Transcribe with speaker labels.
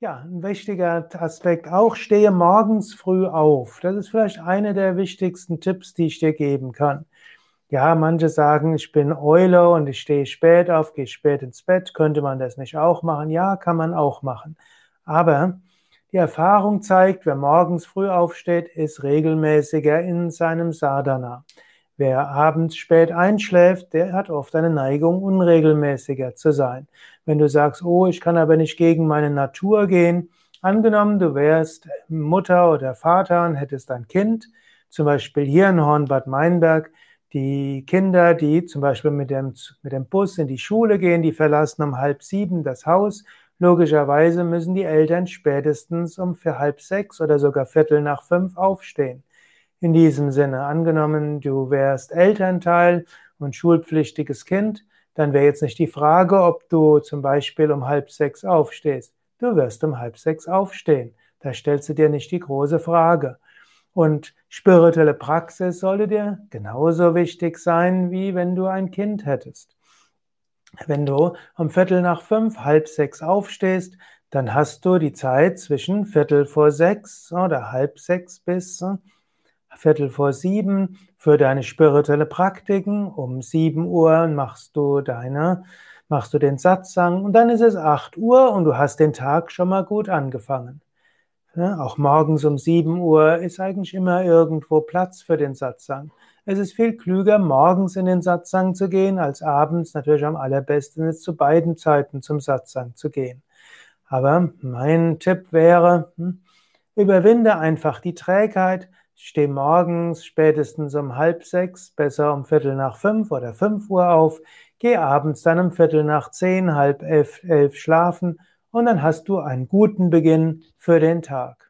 Speaker 1: Ja, ein wichtiger Aspekt auch, stehe morgens früh auf. Das ist vielleicht einer der wichtigsten Tipps, die ich dir geben kann. Ja, manche sagen, ich bin Eule und ich stehe spät auf, gehe spät ins Bett. Könnte man das nicht auch machen? Ja, kann man auch machen. Aber die Erfahrung zeigt, wer morgens früh aufsteht, ist regelmäßiger in seinem Sadhana. Wer abends spät einschläft, der hat oft eine Neigung, unregelmäßiger zu sein. Wenn du sagst, oh, ich kann aber nicht gegen meine Natur gehen, angenommen, du wärst Mutter oder Vater und hättest ein Kind, zum Beispiel hier in Hornbad Meinberg, die Kinder, die zum Beispiel mit dem, mit dem Bus in die Schule gehen, die verlassen um halb sieben das Haus. Logischerweise müssen die Eltern spätestens um für halb sechs oder sogar Viertel nach fünf aufstehen. In diesem Sinne, angenommen, du wärst Elternteil und schulpflichtiges Kind, dann wäre jetzt nicht die Frage, ob du zum Beispiel um halb sechs aufstehst. Du wirst um halb sechs aufstehen. Da stellst du dir nicht die große Frage. Und spirituelle Praxis sollte dir genauso wichtig sein, wie wenn du ein Kind hättest. Wenn du um Viertel nach fünf, halb sechs aufstehst, dann hast du die Zeit zwischen Viertel vor sechs oder halb sechs bis Viertel vor sieben für deine spirituelle Praktiken. Um sieben Uhr machst du deine, machst du den Satsang und dann ist es acht Uhr und du hast den Tag schon mal gut angefangen. Ja, auch morgens um sieben Uhr ist eigentlich immer irgendwo Platz für den Satsang. Es ist viel klüger, morgens in den Satsang zu gehen, als abends natürlich am allerbesten ist, zu beiden Zeiten zum Satsang zu gehen. Aber mein Tipp wäre, hm, überwinde einfach die Trägheit, ich stehe morgens spätestens um halb sechs, besser um Viertel nach fünf oder fünf Uhr auf, gehe abends dann um Viertel nach zehn, halb elf, elf schlafen und dann hast du einen guten Beginn für den Tag.